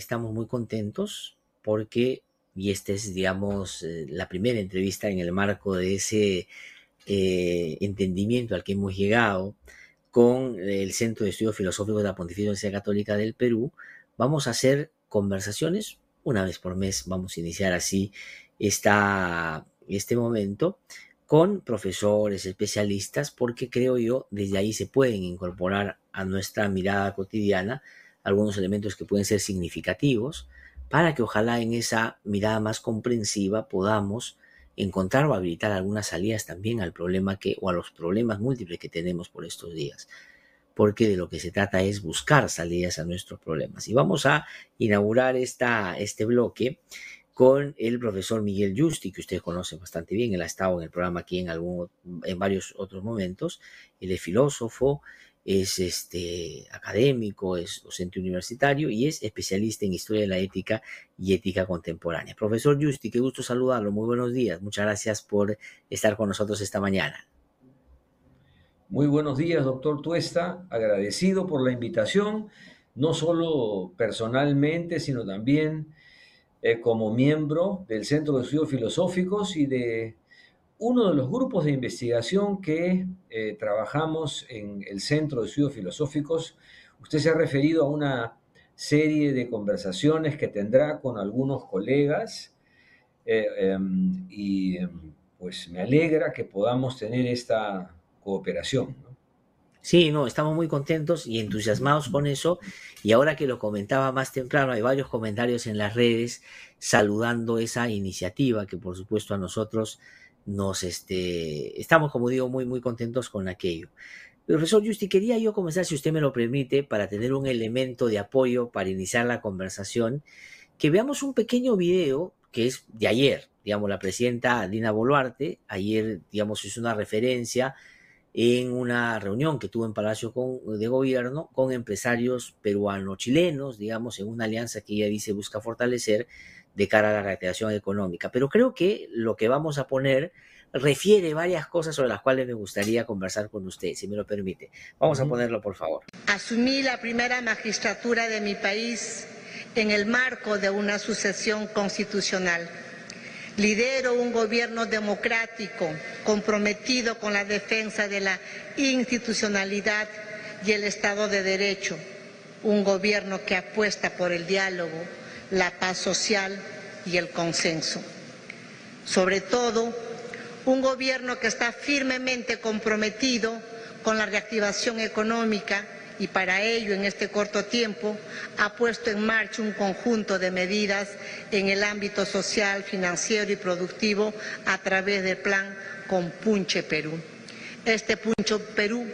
estamos muy contentos porque, y esta es, digamos, eh, la primera entrevista en el marco de ese eh, entendimiento al que hemos llegado con el Centro de Estudios Filosóficos de la Pontificia Universidad Católica del Perú, vamos a hacer conversaciones una vez por mes, vamos a iniciar así esta, este momento con profesores, especialistas, porque creo yo desde ahí se pueden incorporar a nuestra mirada cotidiana algunos elementos que pueden ser significativos para que ojalá en esa mirada más comprensiva podamos encontrar o habilitar algunas salidas también al problema que o a los problemas múltiples que tenemos por estos días. Porque de lo que se trata es buscar salidas a nuestros problemas. Y vamos a inaugurar esta, este bloque con el profesor Miguel Justi, que ustedes conocen bastante bien, él ha estado en el programa aquí en, algún, en varios otros momentos, él es filósofo, es este, académico, es docente universitario y es especialista en historia de la ética y ética contemporánea. Profesor Justi, qué gusto saludarlo, muy buenos días, muchas gracias por estar con nosotros esta mañana. Muy buenos días, doctor Tuesta, agradecido por la invitación, no solo personalmente, sino también eh, como miembro del Centro de Estudios Filosóficos y de uno de los grupos de investigación que eh, trabajamos en el Centro de Estudios Filosóficos. Usted se ha referido a una serie de conversaciones que tendrá con algunos colegas eh, em, y em, pues me alegra que podamos tener esta cooperación. Sí, no, estamos muy contentos y entusiasmados con eso. Y ahora que lo comentaba más temprano, hay varios comentarios en las redes saludando esa iniciativa que por supuesto a nosotros nos, este, estamos, como digo, muy, muy contentos con aquello. Profesor Justi, quería yo comenzar, si usted me lo permite, para tener un elemento de apoyo para iniciar la conversación, que veamos un pequeño video que es de ayer, digamos, la presidenta Dina Boluarte, ayer, digamos, hizo una referencia en una reunión que tuvo en Palacio de Gobierno con empresarios peruano-chilenos, digamos, en una alianza que ella dice busca fortalecer de cara a la reactivación económica. Pero creo que lo que vamos a poner refiere varias cosas sobre las cuales me gustaría conversar con usted, si me lo permite. Vamos a ponerlo, por favor. Asumí la primera magistratura de mi país en el marco de una sucesión constitucional Lidero un gobierno democrático comprometido con la defensa de la institucionalidad y el Estado de Derecho, un gobierno que apuesta por el diálogo, la paz social y el consenso. Sobre todo, un gobierno que está firmemente comprometido con la reactivación económica y para ello en este corto tiempo ha puesto en marcha un conjunto de medidas en el ámbito social, financiero y productivo a través del plan Compunche Perú. Este Puncho Perú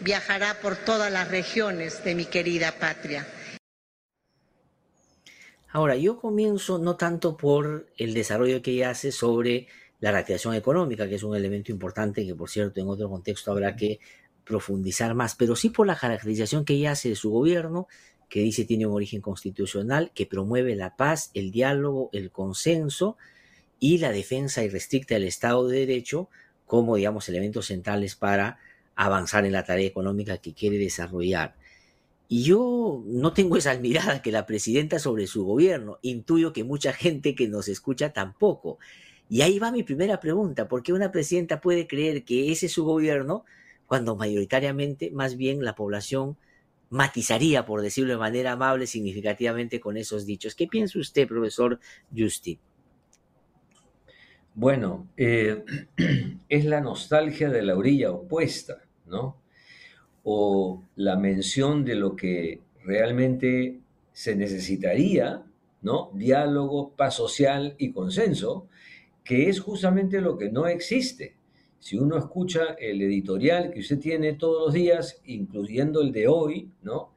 viajará por todas las regiones de mi querida patria. Ahora, yo comienzo no tanto por el desarrollo que ella hace sobre la reactivación económica, que es un elemento importante que, por cierto, en otro contexto habrá que profundizar más, pero sí por la caracterización que ella hace de su gobierno, que dice tiene un origen constitucional, que promueve la paz, el diálogo, el consenso y la defensa irrestricta del Estado de Derecho como, digamos, elementos centrales para avanzar en la tarea económica que quiere desarrollar. Y yo no tengo esa mirada que la presidenta sobre su gobierno. Intuyo que mucha gente que nos escucha tampoco. Y ahí va mi primera pregunta. ¿Por qué una presidenta puede creer que ese es su gobierno cuando mayoritariamente más bien la población matizaría, por decirlo de manera amable, significativamente con esos dichos. ¿Qué piensa usted, profesor Justin? Bueno, eh, es la nostalgia de la orilla opuesta, ¿no? O la mención de lo que realmente se necesitaría, ¿no? Diálogo, paz social y consenso, que es justamente lo que no existe. Si uno escucha el editorial que usted tiene todos los días, incluyendo el de hoy, ¿no?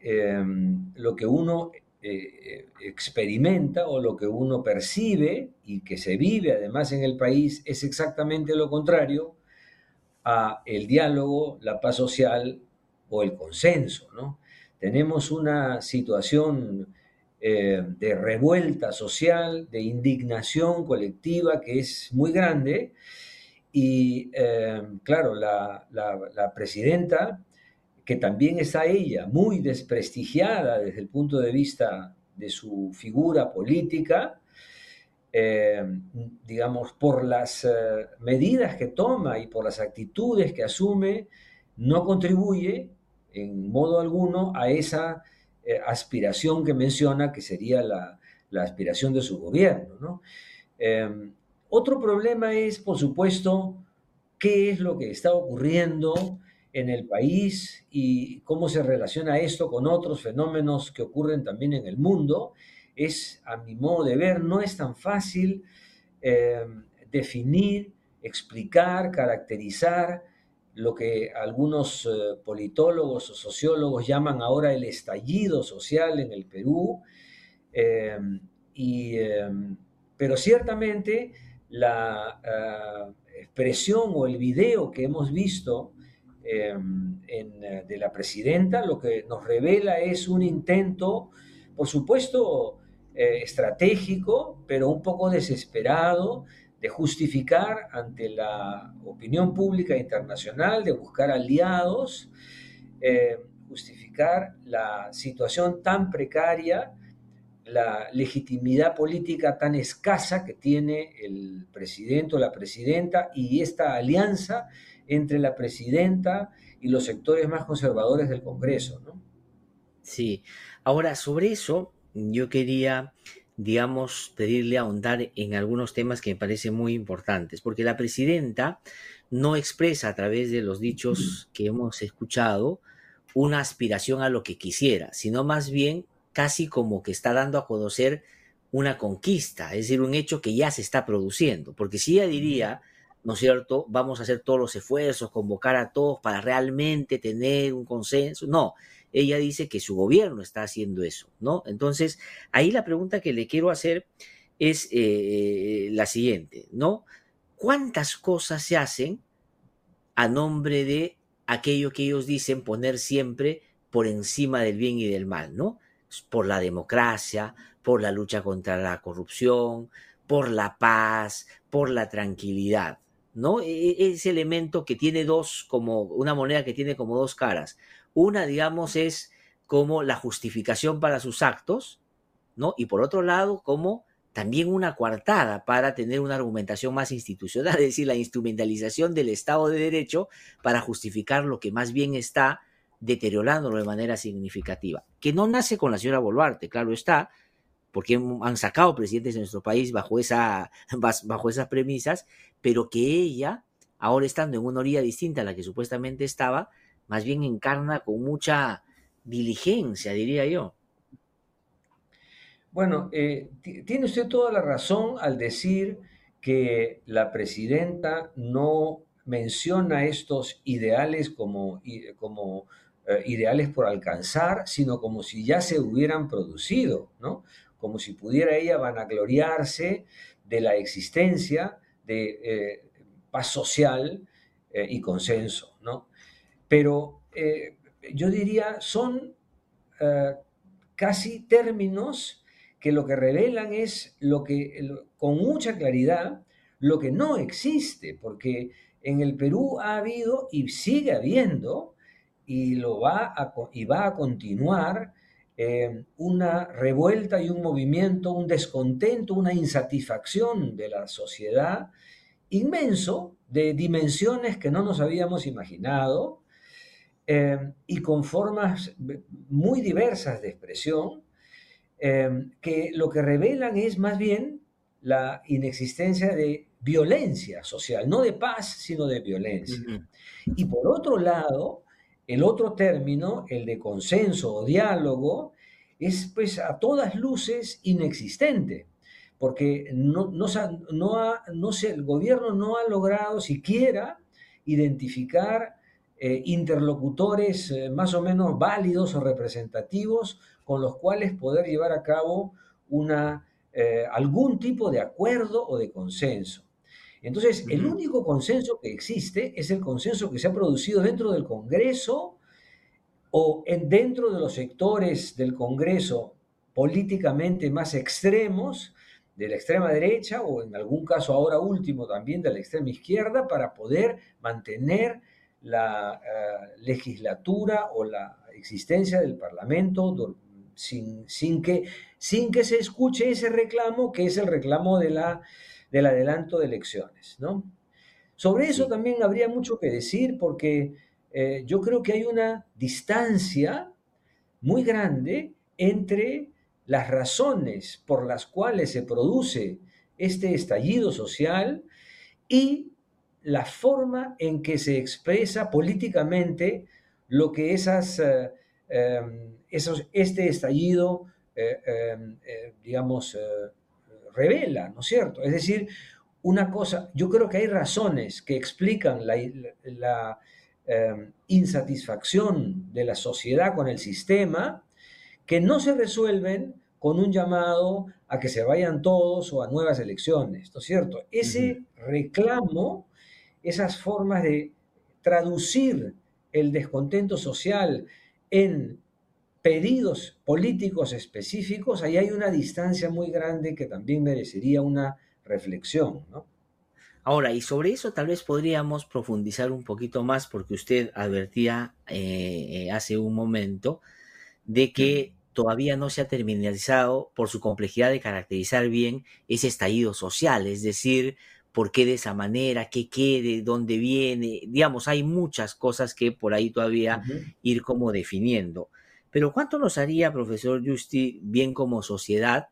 Em, lo que uno eh, experimenta o lo que uno percibe y que se vive además en el país es exactamente lo contrario a el diálogo, la paz social o el consenso, ¿no? Tenemos una situación eh, de revuelta social, de indignación colectiva que es muy grande. Y eh, claro, la, presidenta que también está ella muy desprestigiada desde el punto de vista de su figura política, eh, digamos, por las eh, medidas que toma y por las actitudes que asume, no contribuye en modo alguno a esa eh, aspiración que menciona, que sería la, aspiración de su gobierno. otro problema es, por supuesto, qué es lo que está ocurriendo en el país y cómo se relaciona esto con otros fenómenos que ocurren también en el mundo es, a mi modo de ver, no es tan fácil eh, definir, explicar, caracterizar lo que algunos eh, politólogos o sociólogos llaman ahora el estallido social en el Perú. Eh, pero ciertamente la expresión o el video que hemos visto de la presidenta lo que nos revela es un intento, por supuesto, eh, estratégico, pero un poco desesperado de justificar ante la opinión pública internacional, de buscar aliados, eh, justificar la situación tan precaria, la legitimidad política tan escasa que tiene el presidente o la presidenta y esta alianza entre la presidenta y los sectores más conservadores del Congreso. ¿no? Sí, ahora sobre eso yo quería, digamos, pedirle ahondar en algunos temas que me parecen muy importantes, porque la presidenta no expresa a través de los dichos que hemos escuchado una aspiración a lo que quisiera, sino más bien casi como que está dando a conocer una conquista, es decir, un hecho que ya se está produciendo, porque si ella diría, ¿no es cierto?, vamos a hacer todos los esfuerzos, convocar a todos para realmente tener un consenso, no, ella dice que su gobierno está haciendo eso, ¿no? Entonces, ahí la pregunta que le quiero hacer es eh, la siguiente, ¿no? ¿Cuántas cosas se hacen a nombre de aquello que ellos dicen poner siempre por encima del bien y del mal, ¿no? Por la democracia, por la lucha contra la corrupción, por la paz, por la tranquilidad, ¿no? E, e, ese elemento que tiene dos, como una moneda que tiene como dos caras. Una, digamos, es como la justificación para sus actos, ¿no? Y por otro lado, como también una coartada para tener una argumentación más institucional, es decir, la instrumentalización del Estado de Derecho para justificar lo que más bien está deteriorándolo de manera significativa, que no nace con la señora Boluarte, claro está, porque han sacado presidentes de nuestro país bajo, esa, bajo esas premisas, pero que ella, ahora estando en una orilla distinta a la que supuestamente estaba, más bien encarna con mucha diligencia, diría yo. Bueno, eh, tiene usted toda la razón al decir que la presidenta no menciona estos ideales como, como eh, ideales por alcanzar, sino como si ya se hubieran producido, ¿no? Como si pudiera ella vanagloriarse de la existencia de eh, paz social y consenso, ¿no? pero eh, yo diría son eh, casi términos que lo que revelan es lo que, con mucha claridad, lo que no existe, porque en el Perú ha habido y sigue habiendo, y, lo va, a, y va a continuar, eh, una revuelta y un movimiento, un descontento, una insatisfacción de la sociedad inmenso, de dimensiones que no nos habíamos imaginado, Em, y con formas muy diversas de expresión, em, que lo que revelan es más bien la inexistencia de violencia social, no de paz, sino de violencia. Y por otro lado, el otro término, el de consenso o diálogo, es pues a todas luces inexistente, porque el gobierno no ha logrado siquiera identificar eh, interlocutores eh, más o menos válidos o representativos con los cuales poder llevar a cabo eh, algún tipo de acuerdo o de consenso. Entonces, el único consenso que existe es el consenso que se ha producido dentro del Congreso o en, dentro de los sectores del Congreso políticamente más extremos, de la extrema derecha o en algún caso ahora último también de la extrema izquierda, para poder mantener la legislatura o la existencia del Parlamento sin, sin, que, sin que se escuche ese reclamo que es el reclamo de la, del adelanto de elecciones. ¿no? Sobre eso también habría mucho que decir porque eh, yo creo que hay una distancia muy grande entre las razones por las cuales se produce este estallido social y la forma en que se expresa políticamente lo que esas, eh, em, esos, este estallido, eh, em, digamos, revela, ¿no es cierto? Es decir, una cosa, yo creo que hay razones que explican la, em, insatisfacción de la sociedad con el sistema que no se resuelven con un llamado a que se vayan todos o a nuevas elecciones, ¿no es cierto? Ese reclamo, esas formas de traducir el descontento social en pedidos políticos específicos, ahí hay una distancia muy grande que también merecería una reflexión, ¿no? Ahora, y sobre eso tal vez podríamos profundizar un poquito más porque usted advertía eh, eh, hace un momento de que todavía no se ha terminalizado por su complejidad de caracterizar bien ese estallido social, es decir, por qué de esa manera, qué quede, dónde viene, digamos, hay muchas cosas que por ahí todavía ir como definiendo. Pero ¿cuánto nos haría, profesor Justi, bien como sociedad,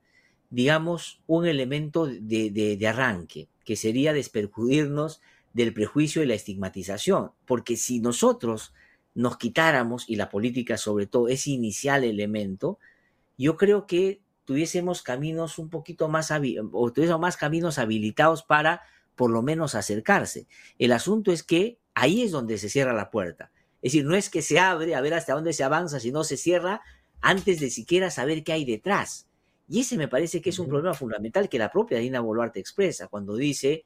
digamos, un elemento de, arranque, que sería desperjudirnos del prejuicio y la estigmatización? Porque si nosotros nos quitáramos, y la política sobre todo, ese inicial elemento, yo creo que tuviésemos caminos un poquito más, o tuviésemos más caminos habilitados para por lo menos acercarse. El asunto es que ahí es donde se cierra la puerta. Es decir, no es que se abre a ver hasta dónde se avanza, sino se cierra antes de siquiera saber qué hay detrás. Y ese me parece que es un problema fundamental que la propia Dina Boluarte expresa cuando dice,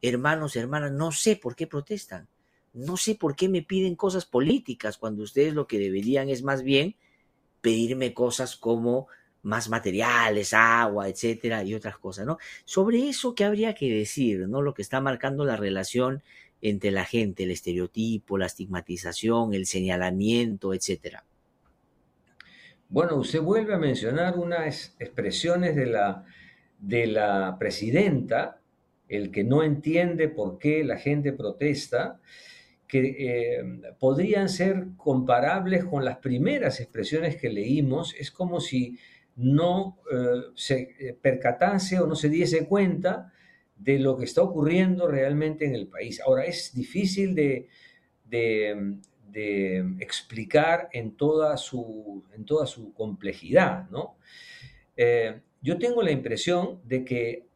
hermanos, hermanas, no sé por qué protestan, no sé por qué me piden cosas políticas cuando ustedes lo que deberían es más bien pedirme cosas como más materiales, agua, etcétera, y otras cosas, ¿no? Sobre eso, ¿qué habría que decir, no? Lo que está marcando la relación entre la gente, el estereotipo, la estigmatización, el señalamiento, etcétera. Bueno, usted vuelve a mencionar unas expresiones de la, de la presidenta, el que no entiende por qué la gente protesta, que eh, podrían ser comparables con las primeras expresiones que leímos. Es como si no eh, se eh, percatase o no se diese cuenta de lo que está ocurriendo realmente en el país. Ahora, es difícil de, explicar en toda, su, en toda su complejidad, ¿no? Eh, yo tengo la impresión de que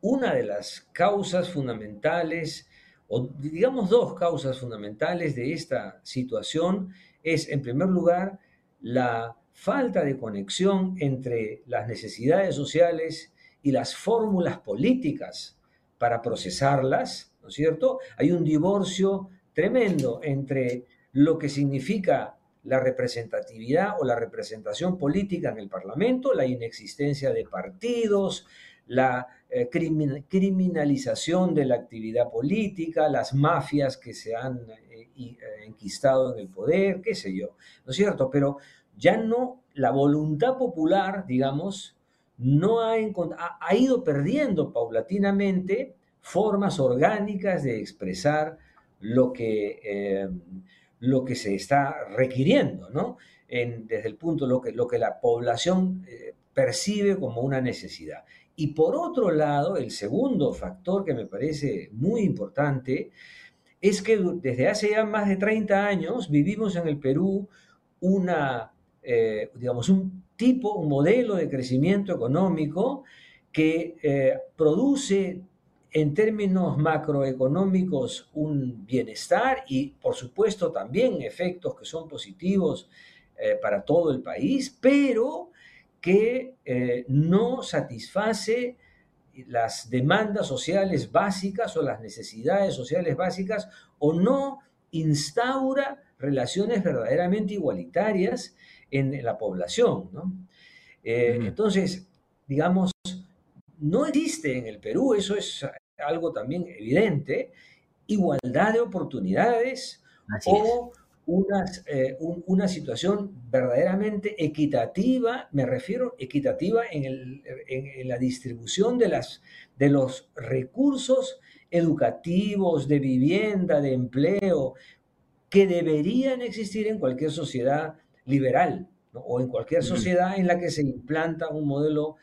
una de las causas fundamentales, o digamos dos causas fundamentales de esta situación, es, en primer lugar, la falta de conexión entre las necesidades sociales y las fórmulas políticas para procesarlas, ¿no es cierto? Hay un divorcio tremendo entre lo que significa la representatividad o la representación política en el Parlamento, la inexistencia de partidos, la eh, criminalización de la actividad política, las mafias que se han eh, eh, enquistado en el poder, qué sé yo, ¿no es cierto? Pero ya no la voluntad popular, digamos, no ha, ha, ido perdiendo paulatinamente formas orgánicas de expresar lo que, eh, lo que se está requiriendo, ¿no? desde el punto lo que, lo que la población eh, percibe como una necesidad. Y por otro lado, el segundo factor que me parece muy importante es que desde hace ya más de 30 años vivimos en el Perú una, eh, digamos, un tipo, un modelo de crecimiento económico que eh, produce en términos macroeconómicos un bienestar y por supuesto también efectos que son positivos eh, para todo el país, pero que eh, no satisface las demandas sociales básicas o las necesidades sociales básicas o no instaura relaciones verdaderamente igualitarias en la población. ¿no? Eh, entonces, digamos, no existe en el Perú, eso es algo también evidente, igualdad de oportunidades o eh, una situación verdaderamente equitativa, me refiero equitativa en, la distribución de, las, de los recursos educativos, de vivienda, de empleo, que deberían existir en cualquier sociedad liberal o en cualquier sociedad en la que se implanta un modelo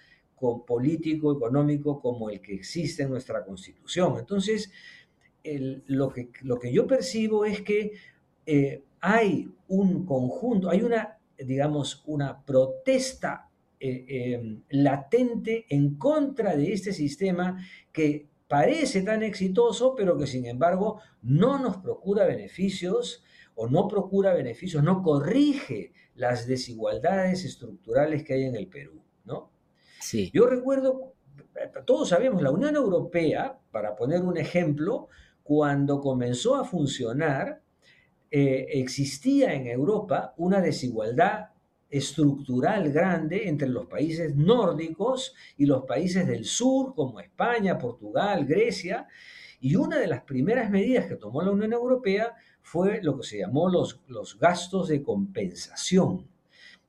político, económico como el que existe en nuestra constitución. Entonces, lo, que, lo que yo percibo es que eh, hay un conjunto, hay una, digamos, una protesta eh, em, latente en contra de este sistema que parece tan exitoso, pero que sin embargo no nos procura beneficios o no procura beneficios, no corrige las desigualdades estructurales que hay en el Perú, ¿no? Sí. Yo recuerdo, todos sabemos, la Unión Europea, para poner un ejemplo, cuando comenzó a funcionar, eh, existía en Europa una desigualdad estructural grande entre los países nórdicos y los países del sur, como España, Portugal, Grecia, y una de las primeras medidas que tomó la Unión Europea fue lo que se llamó los, los gastos de compensación.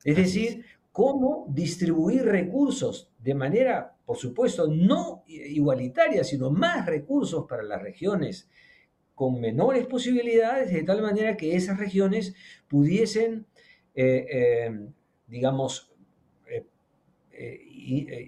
Es decir, cómo distribuir recursos de manera, por supuesto, no igualitaria, sino más recursos para las regiones con menores posibilidades, de tal manera que esas regiones pudiesen, eh, eh, digamos, eh,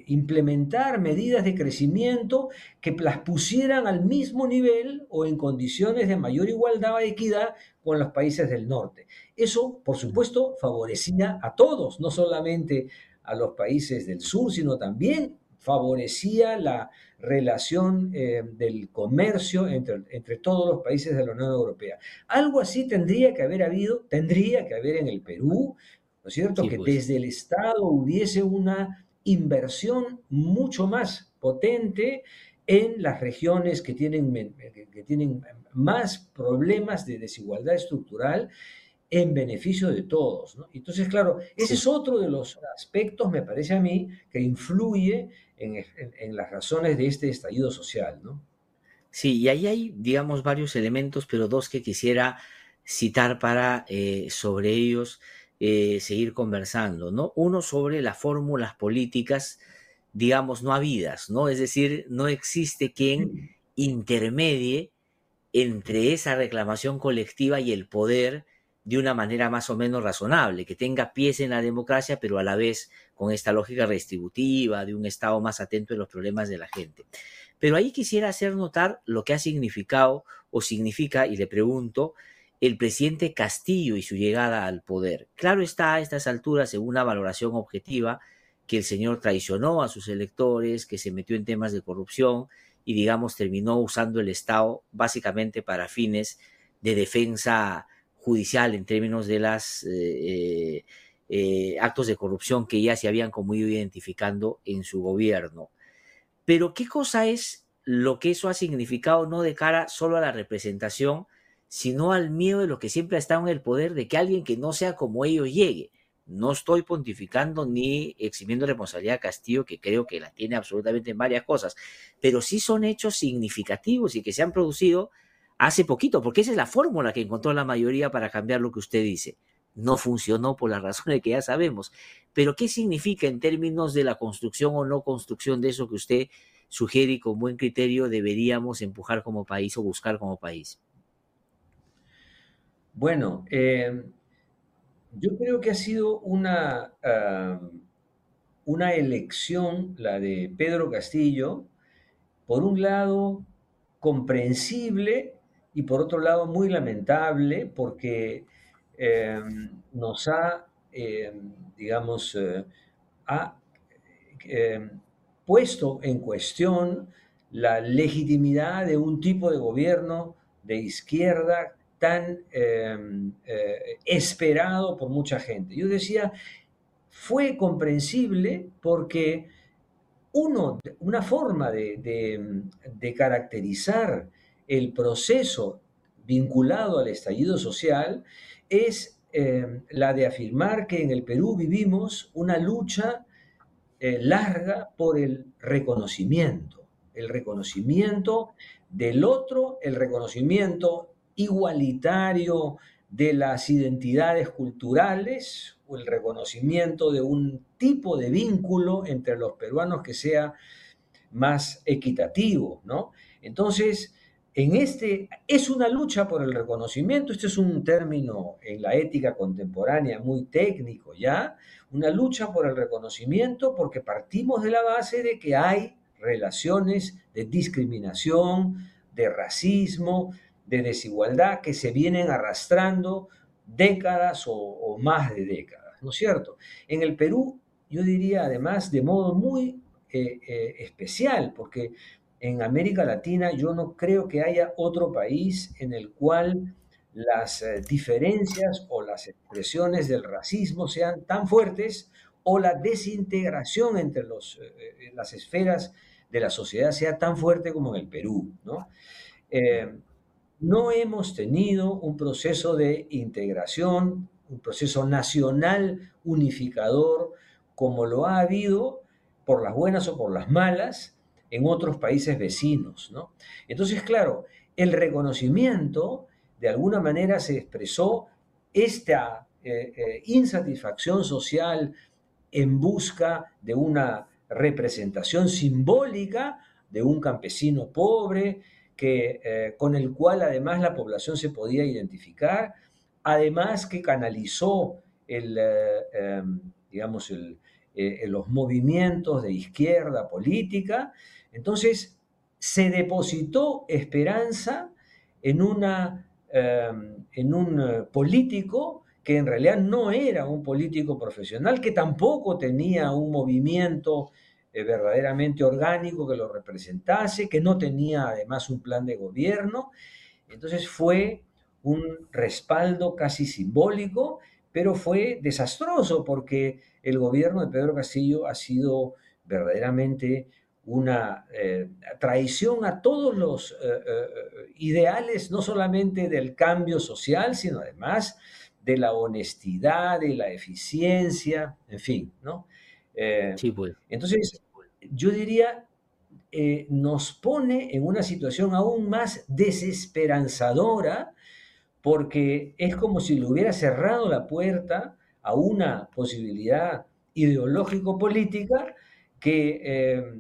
implementar medidas de crecimiento que las pusieran al mismo nivel o en condiciones de mayor igualdad e equidad con los países del norte. Eso, por supuesto, favorecía a todos, no solamente a los países del sur, sino también favorecía la relación eh, del comercio entre, entre, todos los países de la Unión Europea. Algo así tendría que haber habido, tendría que haber en el Perú, ¿no es cierto? que pues. desde el Estado hubiese una inversión mucho más potente en las regiones que tienen, que tienen más problemas de desigualdad estructural en beneficio de todos. Entonces, claro, ese es otro de los aspectos, me parece a mí, que influye en, las razones de este estallido social. ¿no? Sí, y ahí hay, digamos, varios elementos, pero dos que quisiera citar para eh, sobre ellos eh, seguir conversando, ¿no? Uno sobre las fórmulas políticas, digamos, no habidas, ¿no? Es decir, no existe quien intermedie entre esa reclamación colectiva y el poder de una manera más o menos razonable, que tenga pies en la democracia, pero a la vez con esta lógica redistributiva, de un Estado más atento a los problemas de la gente. Pero ahí quisiera hacer notar lo que ha significado o significa, y le pregunto, el presidente Castillo y su llegada al poder. Claro está a estas alturas, en una valoración objetiva, que el señor traicionó a sus electores, que se metió en temas de corrupción y, digamos, terminó usando el Estado básicamente para fines de defensa judicial en términos de los eh, eh, actos de corrupción que ya se habían como ido identificando en su gobierno. Pero, ¿qué cosa es lo que eso ha significado no de cara solo a la representación, sino al miedo de lo que siempre ha estado en el poder de que alguien que no sea como ellos llegue. No estoy pontificando ni eximiendo responsabilidad a Castillo, que creo que la tiene absolutamente en varias cosas, pero sí son hechos significativos y que se han producido hace poquito, porque esa es la fórmula que encontró la mayoría para cambiar lo que usted dice. No funcionó por las razones que ya sabemos. Pero, ¿qué significa en términos de la construcción o no construcción de eso que usted sugiere y con buen criterio deberíamos empujar como país o buscar como país? Bueno, eh, yo creo que ha sido una, una elección, la de Pedro Castillo, por un lado comprensible y por otro lado muy lamentable porque eh, nos ha, eh, digamos, ha puesto en cuestión la legitimidad de un tipo de gobierno de izquierda tan em, eh, esperado por mucha gente. Yo decía, fue comprensible porque uno, una forma de, caracterizar el proceso vinculado al estallido social es em, la de afirmar que en el Perú vivimos una lucha eh, larga por el reconocimiento, el reconocimiento del otro el reconocimiento igualitario de las identidades culturales o el reconocimiento de un tipo de vínculo entre los peruanos que sea más equitativo, ¿no? Entonces, en este es una lucha por el reconocimiento, este es un término en la ética contemporánea muy técnico, ¿ya? Una lucha por el reconocimiento porque partimos de la base de que hay relaciones de discriminación, de racismo, de desigualdad que se vienen arrastrando décadas o, más de décadas, ¿no es cierto? En el Perú, yo diría además de modo muy eh, eh, especial, porque en América Latina yo no creo que haya otro país en el cual las eh, diferencias o las expresiones del racismo sean tan fuertes o la desintegración entre las esferas de la sociedad sea tan fuerte como en el Perú. ¿no? No hemos tenido un proceso de integración, un proceso nacional unificador, como lo ha habido, por las buenas o por las malas, en otros países vecinos. ¿no? Entonces, claro, el reconocimiento de alguna manera se expresó esta eh, eh, insatisfacción social en busca de una representación simbólica de un campesino pobre, que, eh, con el cual además la población se podía identificar, además que canalizó eh, em, eh, los movimientos de izquierda política. Entonces, se depositó esperanza en, em, en un político que en realidad no era un político profesional, que tampoco tenía un movimiento eh, verdaderamente orgánico que lo representase, que no tenía además un plan de gobierno. Entonces fue un respaldo casi simbólico, pero fue desastroso porque el gobierno de Pedro Castillo ha sido verdaderamente una eh, traición a todos los eh, ideales, no solamente del cambio social, sino además de la honestidad, de la eficiencia, en fin, ¿no? Sí, pues. Entonces, yo diría, eh, nos pone en una situación aún más desesperanzadora porque es como si le hubiera cerrado la puerta a una posibilidad ideológico-política que eh,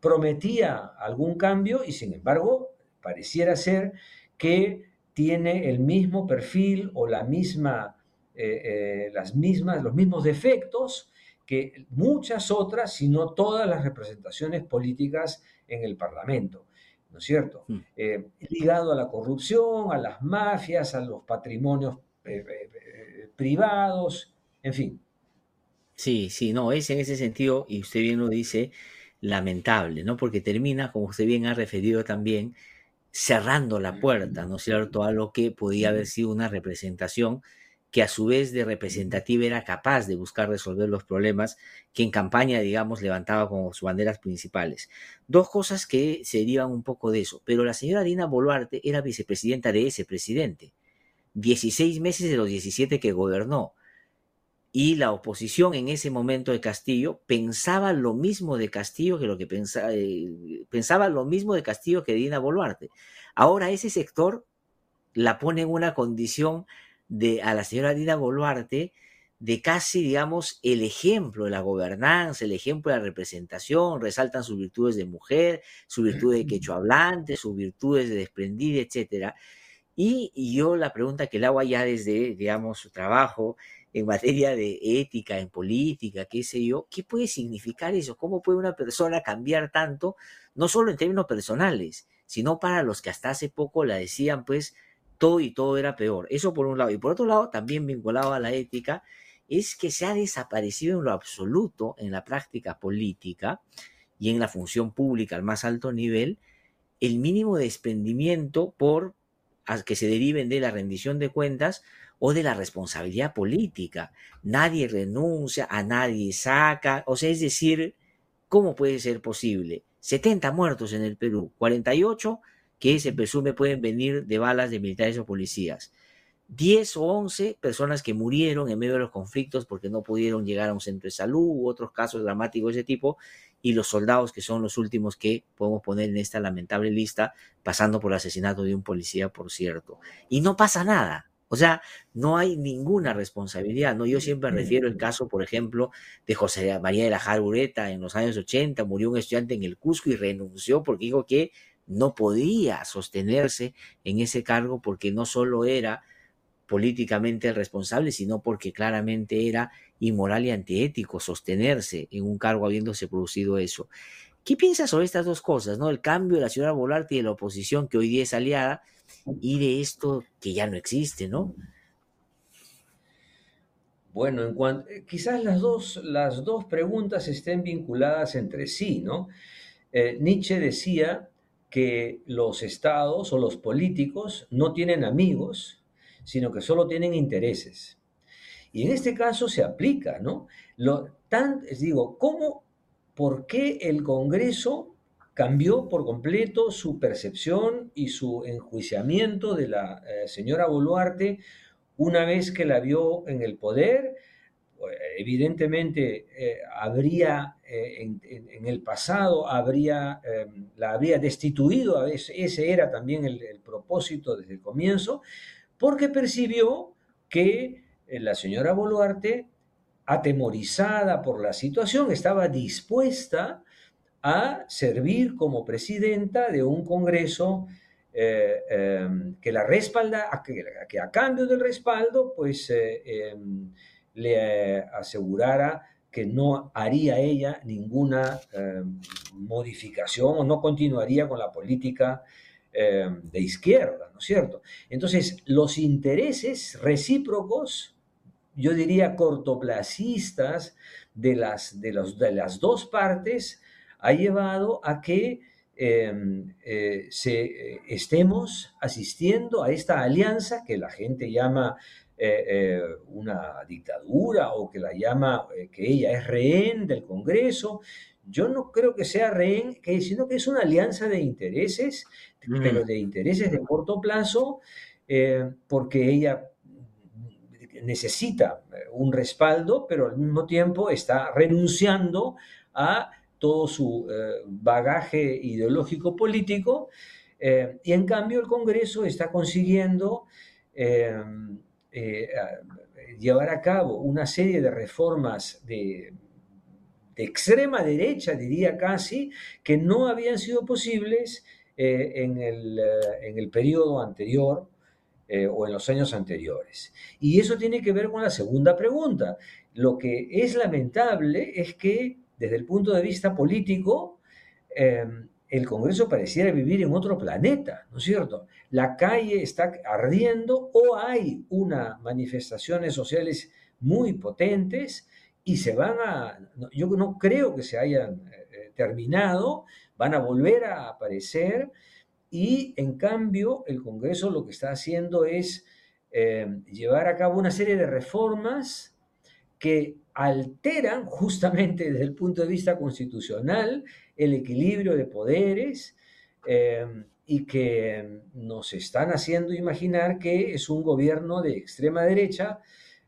prometía algún cambio y sin embargo pareciera ser que tiene el mismo perfil o la misma, eh, las mismas, los mismos defectos que muchas otras, si no todas las representaciones políticas en el Parlamento, ¿no es cierto? Hmm. Eh, ligado a la corrupción, a las mafias, a los patrimonios eh, eh, privados, en fin. Sí, sí, no, es en ese sentido, y usted bien lo dice, lamentable, ¿no? Porque termina, como usted bien ha referido también, cerrando la puerta, ¿no es cierto?, a lo que podía haber sido una representación que a su vez de representativa era capaz de buscar resolver los problemas que en campaña, digamos, levantaba como sus banderas principales. Dos cosas que se derivan un poco de eso, pero la señora Dina Boluarte era vicepresidenta de ese presidente, 16 meses de los 17 que gobernó. Y la oposición en ese momento de Castillo pensaba lo mismo de Castillo que lo que pensaba, eh, pensaba lo mismo de Castillo que Dina Boluarte. Ahora ese sector la pone en una condición de, a la señora Dina Boluarte de casi, digamos, el ejemplo de la gobernanza, el ejemplo de la representación, resaltan sus virtudes de mujer, sus virtudes de quechua hablante, sus virtudes de desprendida, etc. Y, yo la pregunta que le hago allá desde, digamos, su trabajo en materia de ética, en política, qué sé yo, ¿qué puede significar eso? ¿Cómo puede una persona cambiar tanto, no solo en términos personales, sino para los que hasta hace poco la decían, pues, todo y todo era peor. Eso por un lado. Y por otro lado, también vinculado a la ética, es que se ha desaparecido en lo absoluto en la práctica política y en la función pública al más alto nivel el mínimo desprendimiento por que se deriven de la rendición de cuentas o de la responsabilidad política. Nadie renuncia, a nadie saca, o sea, es decir, ¿cómo puede ser posible? 70 muertos en el Perú, 48 que se presume pueden venir de balas de militares o policías. 10 o 11 personas que murieron en medio de los conflictos porque no pudieron llegar a un centro de salud u otros casos dramáticos de ese tipo, y los soldados que son los últimos que podemos poner en esta lamentable lista, pasando por el asesinato de un policía, por cierto. Y no pasa nada. O sea, no hay ninguna responsabilidad, ¿no? Yo siempre refiero el caso, por ejemplo, de José María de la Jarureta en los años 80, murió un estudiante en el Cusco y renunció porque dijo que no podía sostenerse en ese cargo porque no solo era políticamente responsable, sino porque claramente era inmoral y antiético sostenerse en un cargo habiéndose producido eso. ¿Qué piensas sobre estas dos cosas, no? El cambio de la señora Volarte y de la oposición que hoy día es aliada y de esto que ya no existe, ¿no? Bueno, en cuanto, eh, quizás las dos, las dos preguntas estén vinculadas entre sí, ¿no? Eh, Nietzsche decía que los estados o los políticos no tienen amigos, sino que solo tienen intereses. Y en este caso se aplica, ¿no? Lo, tan, digo, ¿cómo, por qué el Congreso cambió por completo su percepción y su enjuiciamiento de la eh, señora Boluarte una vez que la vio en el poder? evidentemente eh, habría eh, en, el pasado habría la habría destituido ese era también el, propósito desde el comienzo porque percibió que eh, la señora Boluarte, atemorizada por la situación, estaba dispuesta a servir como presidenta de un Congreso eh, em, que la respalda, que, a cambio del respaldo, pues em, le asegurara que no haría ella ninguna em, modificación o no continuaría con la política de izquierda, ¿no es cierto? Entonces, los intereses recíprocos yo diría, cortoplacistas de las, de de las dos partes ha llevado a que em, eh, se, estemos asistiendo a esta alianza que la gente llama eh, eh, una dictadura o que la llama que ella es rehén del Congreso. Yo no creo que sea rehén, sino que es una alianza de intereses, pero mm. de intereses de corto plazo, porque ella necesita eh, un respaldo, pero al mismo tiempo está renunciando a todo su eh, bagaje ideológico político eh, y en cambio el Congreso está consiguiendo llevar a cabo una serie de reformas de, extrema derecha, diría casi, que no habían sido posibles en el, en el periodo anterior eh, o en los años anteriores. Y eso tiene que ver con la segunda pregunta. Lo que es lamentable es que desde el punto de vista político, el Congreso pareciera vivir en otro planeta, ¿no es cierto? La calle está ardiendo o hay unas manifestaciones sociales muy potentes y se van a, yo no creo que se hayan eh, eh, terminado, van a volver a aparecer y en cambio, el Congreso lo que está haciendo es eh, llevar a cabo una serie de reformas que alteran justamente desde el punto de vista constitucional el equilibrio de poderes eh, y que nos están haciendo imaginar que es un gobierno de extrema derecha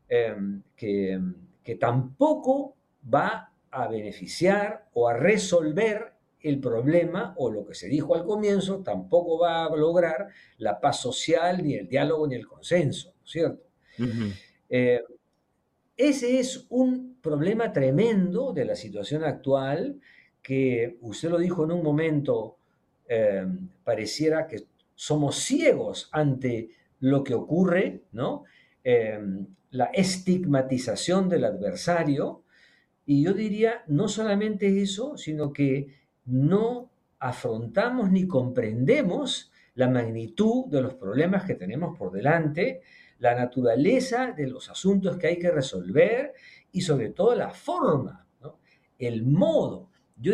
eh, que, que tampoco va a beneficiar o a resolver el problema o lo que se dijo al comienzo tampoco va a lograr la paz social, ni el diálogo, ni el consenso, ¿cierto? Eh, ese es un problema tremendo de la situación actual que usted lo dijo en un momento, eh, pareciera que somos ciegos ante lo que ocurre, ¿no? Eh, la estigmatización del adversario, y yo diría no solamente eso, sino que no afrontamos ni comprendemos la magnitud de los problemas que tenemos por delante, la naturaleza de los asuntos que hay que resolver y sobre todo la forma, el modo. Yo,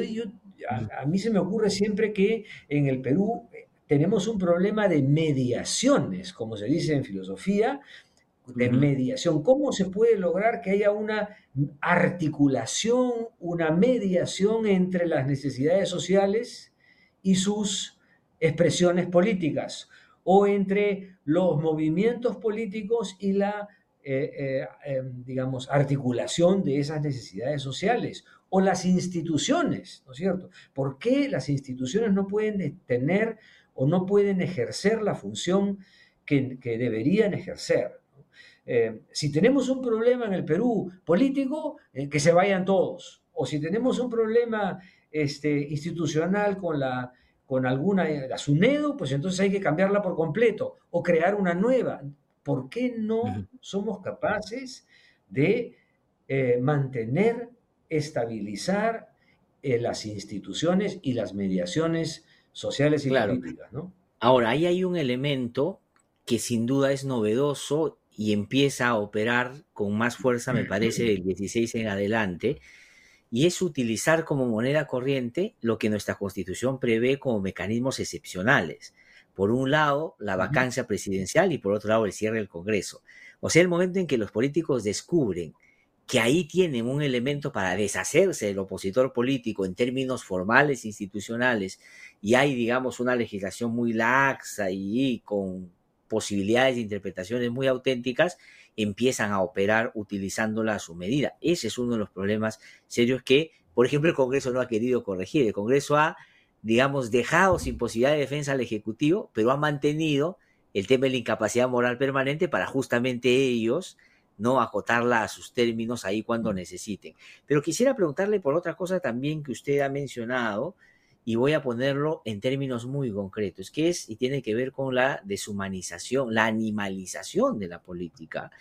a, mí se me ocurre siempre que en el Perú eh, tenemos un problema de mediaciones, como se dice en filosofía, de mediación. ¿Cómo se puede lograr que haya una articulación, una mediación entre las necesidades sociales y sus expresiones políticas? O entre los movimientos políticos y la, eh, eh, em, digamos, articulación de esas necesidades sociales, o las instituciones, ¿no es cierto? ¿Por qué las instituciones no pueden tener o no pueden ejercer la función que, deberían ejercer? Eh, si tenemos un problema en el Perú político, que se vayan todos. O si tenemos un problema este, institucional con la con alguna, la SUNEDO, pues entonces hay que cambiarla por completo o crear una nueva. ¿Por qué no somos capaces de eh, mantener, estabilizar eh, las instituciones y las mediaciones sociales y políticas? ¿no? Ahora, ahí hay un elemento que sin duda es novedoso y empieza a operar con más fuerza, me parece, del 16 en adelante, y es utilizar como moneda corriente lo que nuestra constitución prevé como mecanismos excepcionales. Por un lado, la vacancia presidencial y por otro lado, el cierre del Congreso. O sea, el momento en que los políticos descubren que ahí tienen un elemento para deshacerse del opositor político en términos formales, institucionales, y hay, digamos, una legislación muy laxa y con posibilidades de interpretaciones muy auténticas, empiezan a operar utilizándola a su medida. Ese es uno de los problemas serios que, por ejemplo, el Congreso no ha querido corregir. El Congreso ha, digamos, dejado sin posibilidad de defensa al Ejecutivo, pero ha mantenido el tema de la incapacidad moral permanente para justamente ellos no acotarla a sus términos ahí cuando necesiten. Pero quisiera preguntarle por otra cosa también que usted ha mencionado, y voy a ponerlo en términos muy concretos, que es y tiene que ver con la deshumanización, la animalización de la política.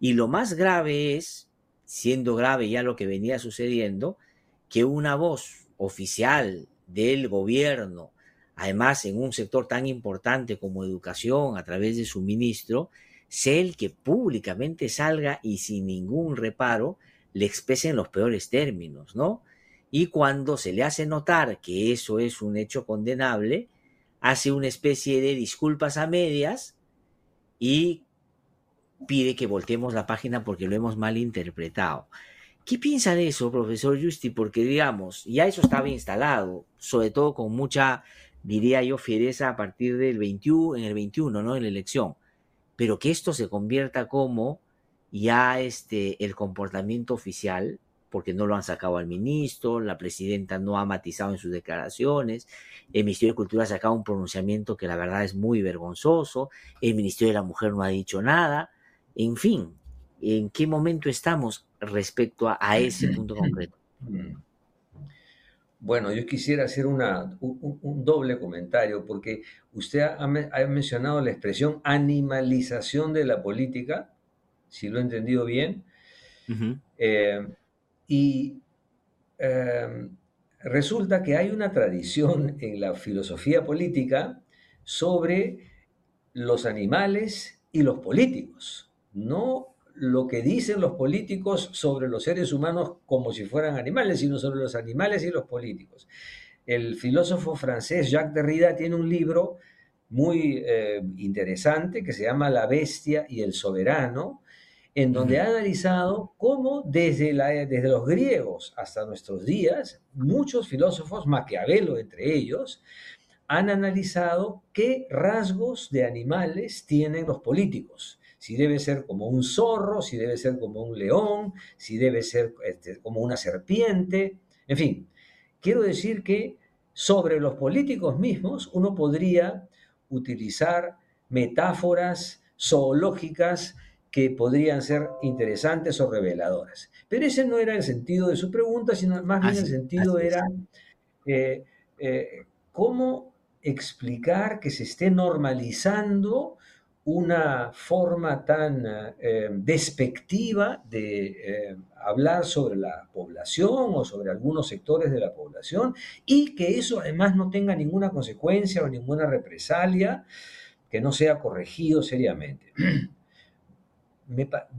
Y lo más grave es, siendo grave ya lo que venía sucediendo, que una voz oficial del gobierno, además en un sector tan importante como educación, a través de su ministro, sea el que públicamente salga y sin ningún reparo le exprese en los peores términos, ¿no? Y cuando se le hace notar que eso es un hecho condenable, hace una especie de disculpas a medias y pide que volteemos la página porque lo hemos mal interpretado. ¿Qué piensa de eso, profesor Justi? Porque, digamos, ya eso estaba instalado, sobre todo con mucha, diría yo, fiereza a partir del 21, en el 21, ¿no? En la elección. Pero que esto se convierta como ya este, el comportamiento oficial, porque no lo han sacado al ministro, la presidenta no ha matizado en sus declaraciones, el Ministerio de Cultura ha sacado un pronunciamiento que la verdad es muy vergonzoso, el Ministerio de la Mujer no ha dicho nada, en fin, ¿en qué momento estamos respecto a, ese punto concreto? Bueno, yo quisiera hacer una, un, doble comentario, porque usted ha, mencionado la expresión animalización de la política, si lo he entendido bien. Y em, resulta que hay una tradición en la filosofía política sobre los animales y los políticos, no lo que dicen los políticos sobre los seres humanos como si fueran animales, sino sobre los animales y los políticos. El filósofo francés Jacques Derrida tiene un libro muy eh, interesante que se llama La bestia y el soberano, en donde ha analizado cómo desde, la, desde los griegos hasta nuestros días, muchos filósofos, Maquiavelo entre ellos, han analizado qué rasgos de animales tienen los políticos. Si debe ser como un zorro, si debe ser como un león, si debe ser este, como una serpiente, en fin. Quiero decir que sobre los políticos mismos uno podría utilizar metáforas zoológicas que podrían ser interesantes o reveladoras. Pero ese no era el sentido de su pregunta, sino más bien el sentido era eh, eh, cómo explicar que se esté normalizando una forma tan eh, despectiva de hablar sobre la población o sobre algunos sectores de la población y que eso además no tenga ninguna consecuencia o ninguna represalia que no sea corregido seriamente.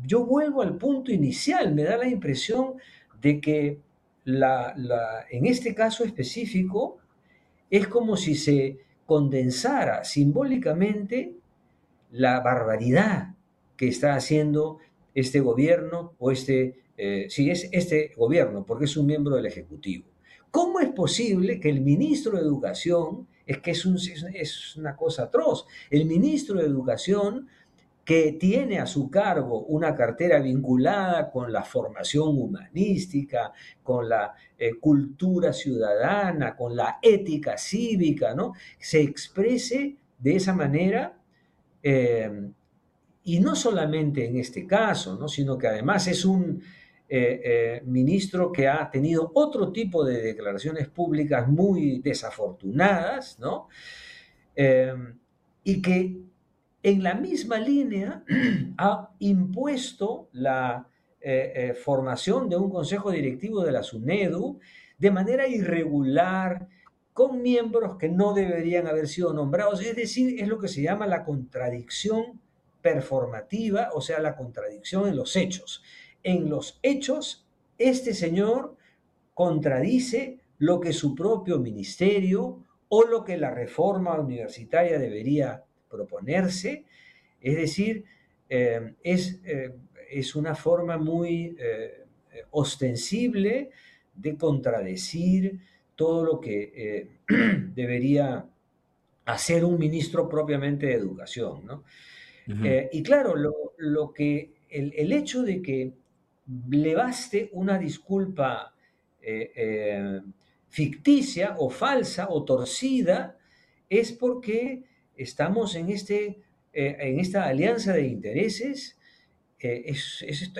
yo vuelvo al punto inicial, me da la impresión de que en este caso específico es como si se condensara simbólicamente la barbaridad que está haciendo este gobierno o este, eh, es este gobierno, porque es un miembro del Ejecutivo. ¿Cómo es posible que el ministro de Educación, es que es una cosa atroz, el ministro de Educación que tiene a su cargo una cartera vinculada con la formación humanística, con la eh, cultura ciudadana, con la ética cívica, ¿no? Se exprese de esa manera, eh, y no solamente en este caso, ¿no? sino que además es un eh, ministro que ha tenido otro tipo de declaraciones públicas muy desafortunadas, ¿no? y que en la misma línea ha impuesto la eh, eh, formación de un consejo directivo de la SUNEDU de manera irregular, con miembros que no deberían haber sido nombrados. Es decir, es lo que se llama la contradicción performativa, o sea, la contradicción en los hechos. En los hechos, este señor contradice lo que su propio ministerio o lo que la reforma universitaria debería proponerse, es decir, eh, es, eh, es, una forma muy eh, ostensible de contradecir todo lo que debería hacer un ministro propiamente de educación. ¿no? y claro, lo, que, el, el, hecho de que le baste una disculpa ficticia o falsa o torcida es porque estamos en, este, eh, en esta alianza de intereses. Eh,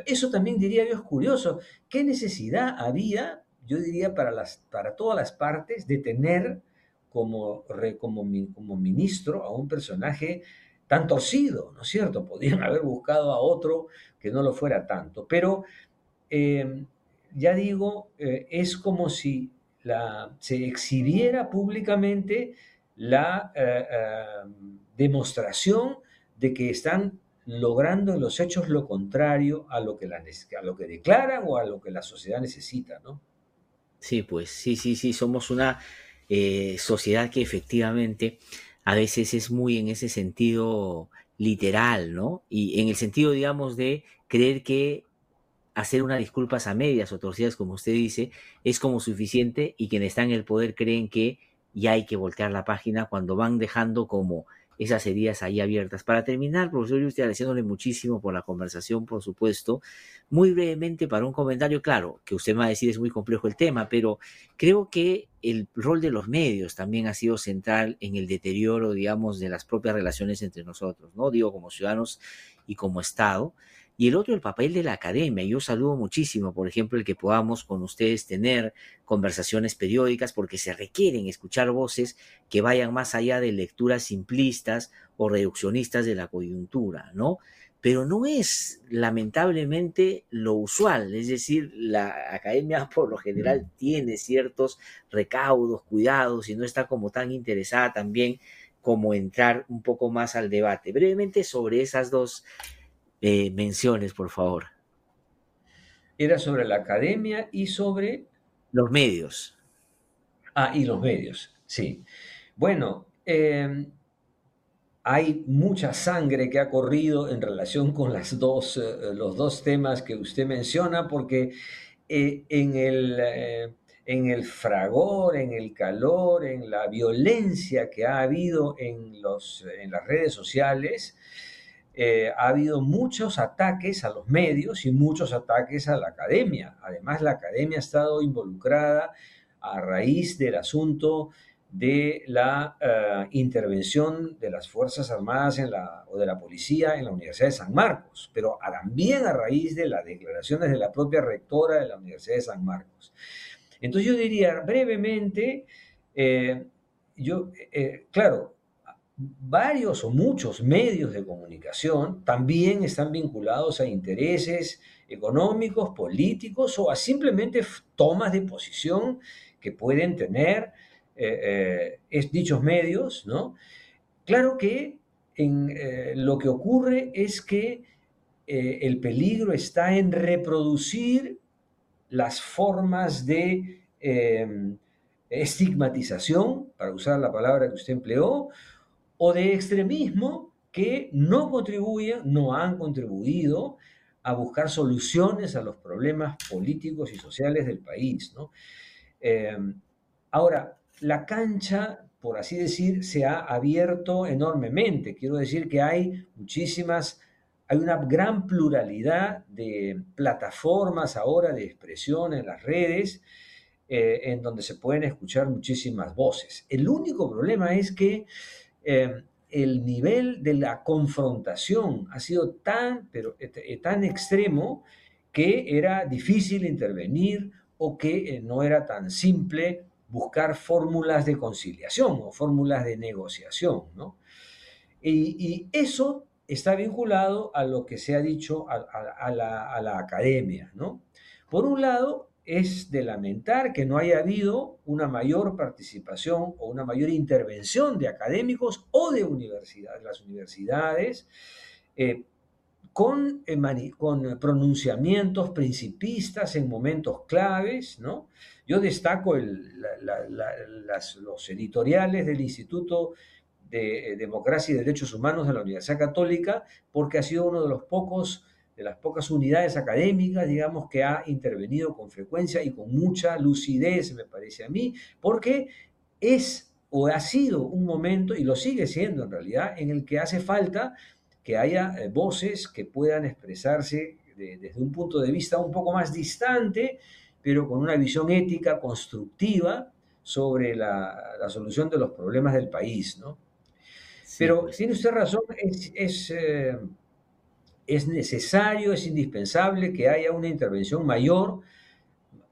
eso también diría yo es curioso. ¿Qué necesidad había, yo diría, para, las, para todas las partes de tener como, como, como ministro a un personaje tan torcido, ¿no es cierto? Podrían haber buscado a otro que no lo fuera tanto. Pero eh, ya digo, es como si la, se exhibiera públicamente la eh, eh, demostración de que están logrando en los hechos lo contrario a lo que, la, a lo que declaran o a lo que la sociedad necesita, ¿no? Sí, pues sí, sí, sí, somos una eh, sociedad que efectivamente a veces es muy en ese sentido literal, ¿no? Y en el sentido, digamos, de creer que hacer unas disculpas a medias o torcidas, como usted dice, es como suficiente y quienes están en el poder creen que y hay que voltear la página cuando van dejando como esas heridas ahí abiertas. Para terminar, profesor, yo estoy agradeciéndole muchísimo por la conversación, por supuesto. Muy brevemente, para un comentario, claro, que usted me va a decir es muy complejo el tema, pero creo que el rol de los medios también ha sido central en el deterioro, digamos, de las propias relaciones entre nosotros, ¿no? Digo, como ciudadanos y como Estado y el otro el papel de la academia. Yo saludo muchísimo, por ejemplo, el que podamos con ustedes tener conversaciones periódicas porque se requieren escuchar voces que vayan más allá de lecturas simplistas o reduccionistas de la coyuntura, ¿no? Pero no es lamentablemente lo usual, es decir, la academia por lo general mm. tiene ciertos recaudos, cuidados y no está como tan interesada también como entrar un poco más al debate. Brevemente sobre esas dos eh, menciones, por favor. Era sobre la academia y sobre... Los medios. Ah, y los medios, sí. Bueno, em, hay mucha sangre que ha corrido en relación con las dos, eh, los dos temas que usted menciona, porque eh, en, el, en el fragor, en el calor, en la violencia que ha habido en, los, en las redes sociales, eh, ha habido muchos ataques a los medios y muchos ataques a la academia. Además, la academia ha estado involucrada a raíz del asunto de la eh, intervención de las Fuerzas Armadas o de la policía en la Universidad de San Marcos, pero también a raíz de las declaraciones de la propia rectora de la Universidad de San Marcos. Entonces yo diría brevemente, eh, yo, claro, varios o muchos medios de comunicación también están vinculados a intereses económicos, políticos o a simplemente tomas de posición que pueden tener eh, eh, dichos medios, ¿no? Claro que en, eh, lo que ocurre es que el peligro está en reproducir las formas de estigmatización, para usar la palabra que usted empleó, o de extremismo que no contribuyen, no han contribuido a buscar soluciones a los problemas políticos y sociales del país. Em, ahora, la cancha, por así decir, se ha abierto enormemente. Quiero decir que hay muchísimas, hay una gran pluralidad de plataformas ahora de expresión en las redes, eh, en donde se pueden escuchar muchísimas voces. El único problema es que em, el nivel de la confrontación ha sido tan, pero, eh, tan extremo que era difícil intervenir o que eh, no era tan simple buscar fórmulas de conciliación o fórmulas de negociación. ¿no? Y, eso está vinculado a lo que se ha dicho a, la, a la academia. ¿no? Por un lado, es de lamentar que no haya habido una mayor participación o una mayor intervención de académicos o de universidades, las universidades, eh, con, eh, con, pronunciamientos principistas en momentos claves. ¿no? Yo destaco los editoriales del Instituto de Democracia y Derechos Humanos de la Universidad Católica, porque ha sido uno de los pocos de las pocas unidades académicas, digamos, que ha intervenido con frecuencia y con mucha lucidez, me parece a mí, porque es o ha sido un momento, y lo sigue siendo en realidad, en el que hace falta que haya eh, voces que puedan expresarse desde un punto de vista un poco más distante, pero con una visión ética constructiva sobre la, solución de los problemas del país, ¿no? pero pues. tiene usted razón, es, eh, es necesario, es indispensable que haya una intervención mayor,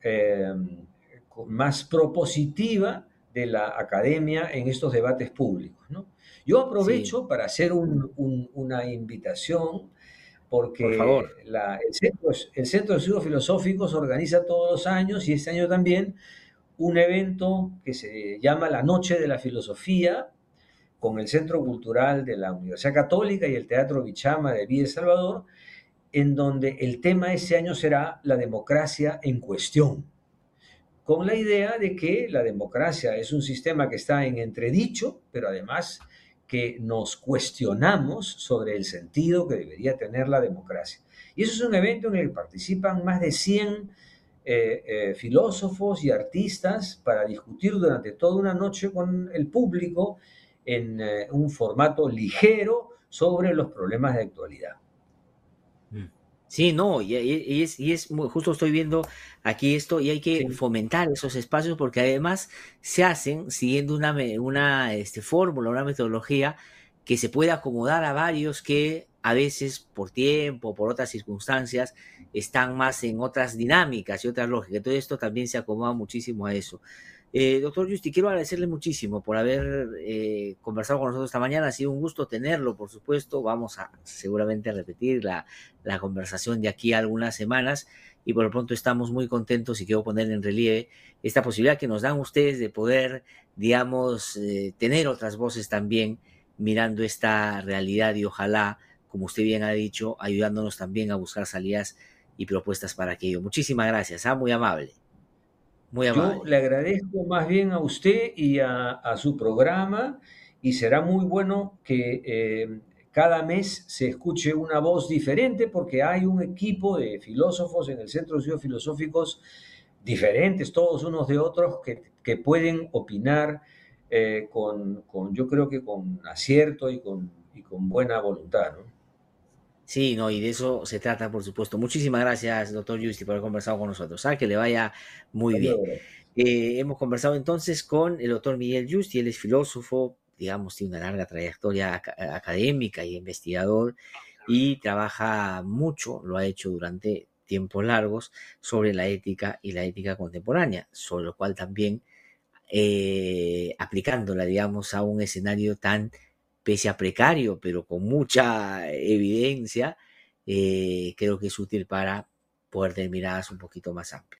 eh, más propositiva de la academia en estos debates públicos. Yo aprovecho para hacer una invitación porque el, Centro, el Centro de Estudios Filosóficos organiza todos los años y este año también un evento que se llama la Noche de la Filosofía, con el Centro Cultural de la Universidad Católica y el Teatro Bichama de Villa El Salvador, en donde el tema ese año será la democracia en cuestión, con la idea de que la democracia es un sistema que está en entredicho, pero además que nos cuestionamos sobre el sentido que debería tener la democracia. Y eso es un evento en el que participan más de 100 eh, eh, filósofos y artistas para discutir durante toda una noche con el público en eh, un formato ligero sobre los problemas de actualidad. Mm. Sí, no, y, es, y es justo estoy viendo aquí esto y hay que fomentar esos espacios porque además se hacen siguiendo una, una este, fórmula, una metodología que se puede acomodar a varios que a veces por tiempo, por otras circunstancias, están más en otras dinámicas y otras lógicas. Todo esto también se acomoda muchísimo a eso. Eh, doctor Justi, quiero agradecerle muchísimo por haber eh, conversado con nosotros esta mañana. Ha sido un gusto tenerlo, por supuesto. Vamos a seguramente repetir la, conversación de aquí a algunas semanas y por lo pronto estamos muy contentos y quiero poner en relieve esta posibilidad que nos dan ustedes de poder, digamos, eh, tener otras voces también mirando esta realidad y ojalá, como usted bien ha dicho, ayudándonos también a buscar salidas y propuestas para aquello. Muchísimas gracias, ¿ah? muy amable. Yo le agradezco más bien a usted y a, su programa y será muy bueno que eh, cada mes se escuche una voz diferente porque hay un equipo de filósofos en el Centro de Estudios Filosóficos diferentes, todos unos de otros, que, pueden opinar eh, con, yo creo que con acierto y con, y con buena voluntad. ¿no? Sí, no, y de eso se trata, por supuesto. Muchísimas gracias, doctor Justi, por haber conversado con nosotros. ¿ah? Que le vaya muy bien. Eh, hemos conversado entonces con el doctor Miguel Justi, él es filósofo, digamos, tiene una larga trayectoria académica y investigador y trabaja mucho, lo ha hecho durante tiempos largos, sobre la ética y la ética contemporánea, sobre lo cual también eh, aplicándola, digamos, a un escenario tan pese a precario, pero con mucha evidencia, eh, creo que es útil para poder tener miradas un poquito más amplias.